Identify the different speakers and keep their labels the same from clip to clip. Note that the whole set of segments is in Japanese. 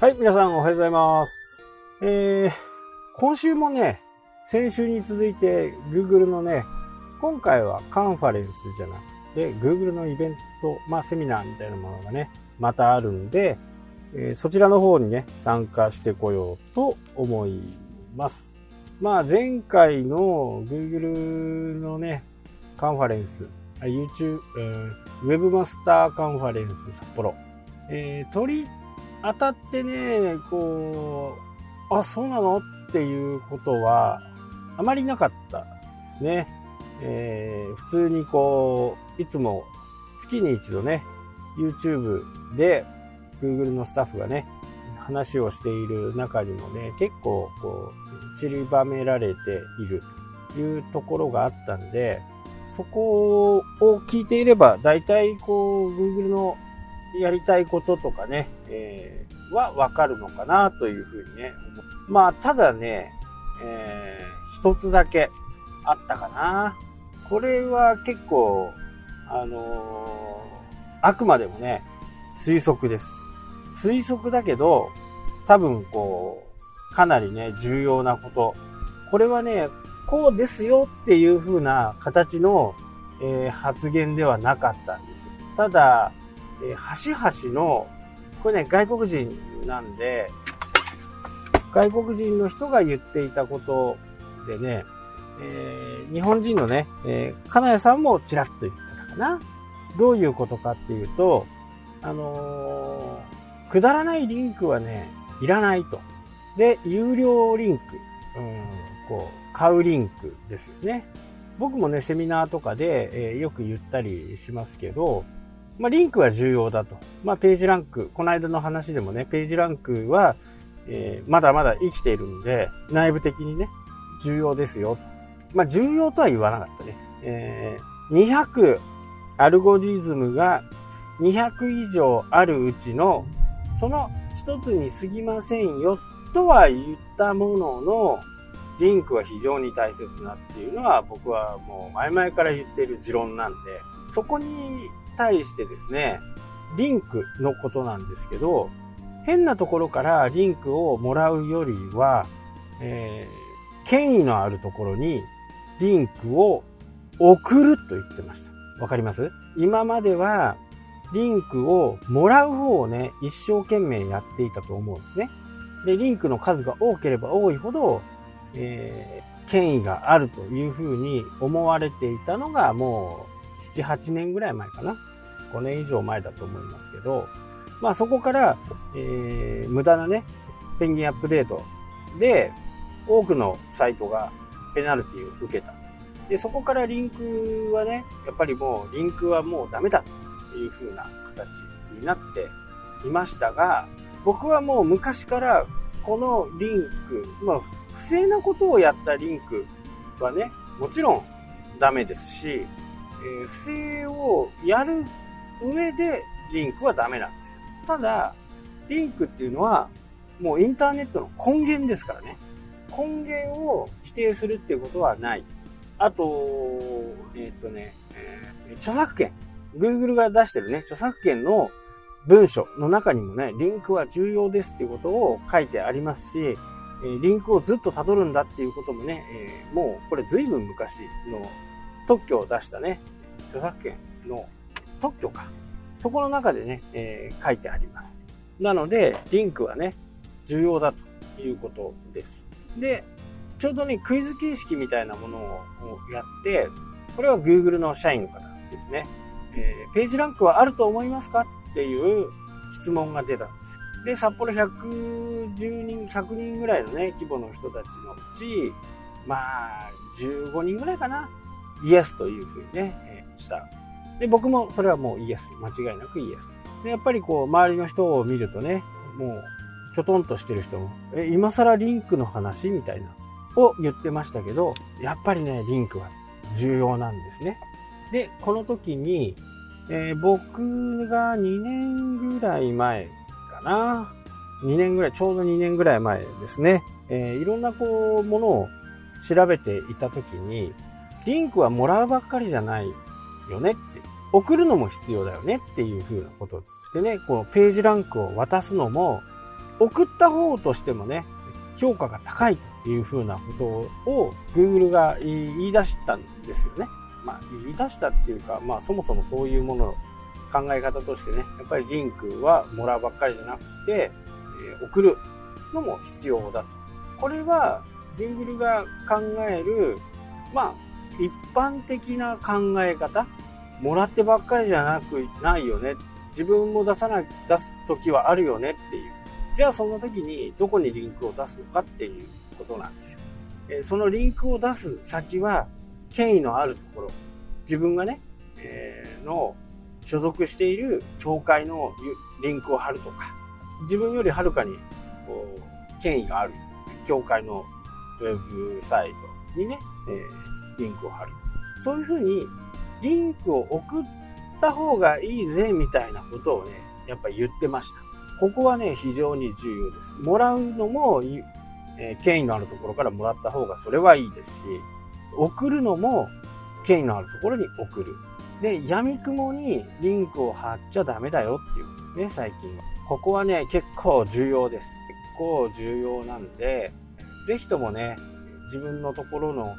Speaker 1: はい、皆さんおはようございます。えー、今週もね、先週に続いて Google のね、今回はカンファレンスじゃなくて Google のイベント、まあセミナーみたいなものがね、またあるんで、えーそちらの方にね、参加してこようと思います。まあ前回の Google のね、カンファレンス、YouTube、えーウェブマスターカンファレンス札幌、えー取り当たってね、こう、あ、そうなの？っていうことはあまりなかったですね。えー普通にこう、いつも月に一度ね、YouTube で Google のスタッフがね、話をしている中にもね、結構こう、散りばめられているというところがあったんで、そこを聞いていれば、大体こう、Google のやりたいこととかね、えーはわかるのかなというふうにね、まあ、ただね、えー一つだけあったかな。これは結構、あのーあくまでもね、推測です。推測だけど、多分こう、かなりね、重要なこと。これはね、こうですよっていう風な形の、えー発言ではなかったんですよ。ただ、えー端々の、これね、外国人なんで、外国人の人が言っていたことでね、えー日本人のね、えー金谷さんもちらっと言ってたかな。どういうことかっていうと、あのーくだらないリンクはね、いらないと。で、有料リンク、うん、こう、買うリンクですよね。僕もね、セミナーとかで、えーよく言ったりしますけど、まあ、リンクは重要だと。まあ、ページランク、この間の話でもね、ページランクは、えーまだまだ生きているんで、内部的にね、重要ですよ。まあ、重要とは言わなかったね。えー200アルゴリズムが200以上あるうちの、その一つに過ぎませんよとは言ったものの、リンクは非常に大切なっていうのは僕はもう前々から言っている持論なんで、そこに対してですね、リンクのことなんですけど、変なところからリンクをもらうよりは、えー権威のあるところにリンクを送ると言ってました。わかります？今まではリンクをもらう方をね、一生懸命やっていたと思うんですね。で、リンクの数が多ければ多いほど、えー権威があるというふうに思われていたのがもう7、8年ぐらい前かな。5年以上前だと思いますけど、まあそこから、えー無駄なね、ペンギンアップデートで、多くのサイトがペナルティを受けた。で、そこからリンクはね、やっぱりもうリンクはもうダメだという風な形になっていましたが、僕はもう昔からこのリンク、まあ不正なことをやったリンクはね、もちろんダメですし、えー不正をやる上でリンクはダメなんですよ。ただ、リンクっていうのはもうインターネットの根源ですからね。根源を否定するっていうことはない。あと、えーっとね、えー著作権。Google が出してるね、著作権の文書の中にもね、リンクは重要ですっていうことを書いてありますし、えリンクをずっと辿るんだっていうこともね、えーもうこれ随分昔の特許を出したね、著作権の特許か。そこの中でね、えー書いてあります。なので、リンクはね、重要だということです。で、ちょうどね、クイズ形式みたいなものをやって、これは Google の社員の方ですね。えーページランクはあると思いますかっていう質問が出たんです。で、札幌110人、100人ぐらいのね、規模の人たちのうち、まあ、15人ぐらいかな。イエスというふうにね、えーした。で、僕もそれはもうイエス。間違いなくイエス。で、やっぱりこう、周りの人を見るとね、もう、きょとんとしてる人も、え、今更リンクの話みたいな、を言ってましたけど、やっぱりね、リンクは重要なんですね。で、この時に、えー僕が2年ぐらい前かな。2年ぐらい、ちょうど2年ぐらい前ですね。えーいろんなこう、ものを調べていた時に、リンクはもらうばっかりじゃないよねって、送るのも必要だよねっていう風なことでね、このページランクを渡すのも、送った方としてもね、評価が高いというふうなことを Google が言い出したんですよね。まあ、言い出したっていうか、まあ、そもそもそういうものの考え方としてね、やっぱりリンクはもらうばっかりじゃなくて、え、送るのも必要だと。これは Google が考える、まあ、一般的な考え方？もらってばっかりじゃなくないよね。自分も出さない、出す時はあるよねっていう。じゃあその時にどこにリンクを出すのかっていうことなんですよ。えそのリンクを出す先は権威のあるところ。自分がね、えー、の所属している教会のリンクを貼るとか、自分よりはるかにこう権威がある教会のウェブサイトにね、えー、リンクを貼る。そういうふうにリンクを送った方がいいぜみたいなことをね、やっぱり言ってました。ここはね、非常に重要です。もらうのも、えー、権威のあるところからもらった方がそれはいいですし、送るのも権威のあるところに送る。で、闇雲にリンクを貼っちゃダメだよっていうことですね、最近は。ここはね、結構重要です。結構重要なんで、ぜひともね、自分のところの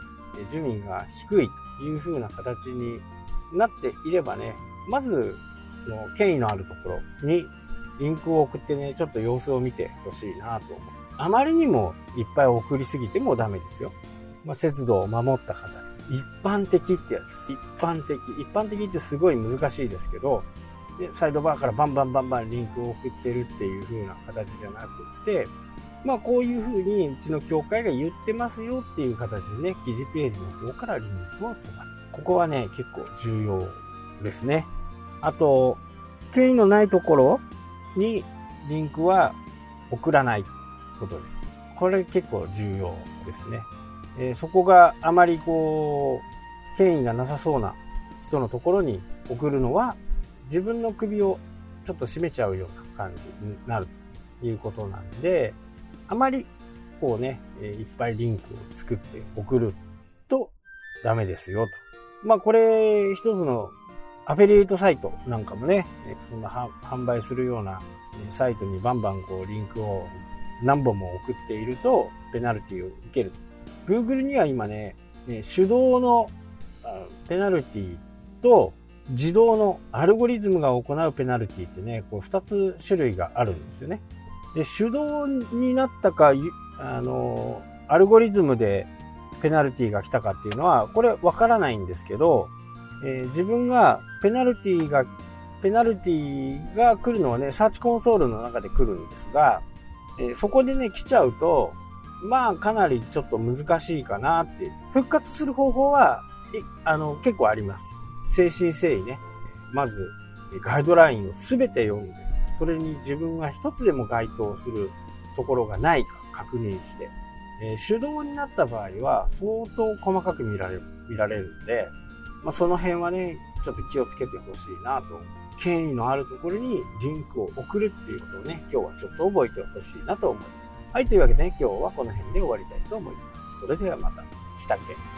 Speaker 1: 順位が低いという風な形になっていればね、まず、の権威のあるところにリンクを送ってね、ちょっと様子を見てほしいなと思う。あまりにもいっぱい送りすぎてもダメですよ。まあ、節度を守った方。一般的ってやつです。一般的。一般的ってすごい難しいですけど、で、サイドバーからバンバンバンバンリンクを送ってるっていう風な形じゃなくって、まあこういう風にうちの教会が言ってますよっていう形でね、記事ページの方からリンクを飛ばここはね、結構重要ですね。あと、権威のないところにリンクは送らないことです。これ結構重要ですね。えー、そこがあまりこう、権威がなさそうな人のところに送るのは、自分の首をちょっと締めちゃうような感じになるということなんで、あまりこうね、いっぱいリンクを作って送るとダメですよと。まあこれ一つのアフィリエイトサイトなんかもね、そんな販売するようなサイトにバンバンこうリンクを何本も送っているとペナルティを受ける。Google には今ね、手動のペナルティと自動のアルゴリズムが行うペナルティってね、こう2つ種類があるんですよね。で、手動になったか、あの、アルゴリズムでペナルティが来たかっていうのは、これわからないんですけど、えー、自分がペナルティが、ペナルティが来るのはね、サーチコンソールの中で来るんですが、えー、そこでね、来ちゃうと、まあ、かなりちょっと難しいかなって。復活する方法は、あの、結構あります。精神誠意ね。まず、ガイドラインをすべて読んで、それに自分が一つでも該当するところがないか確認して、えー、手動になった場合は相当細かく見られる、見られるんで、まあ、その辺はね、ちょっと気をつけてほしいなと。権威のあるところにリンクを送るっていうことをね、今日はちょっと覚えてほしいなと思います。はい、というわけでね、今日はこの辺で終わりたいと思います。それではまた、したっけ？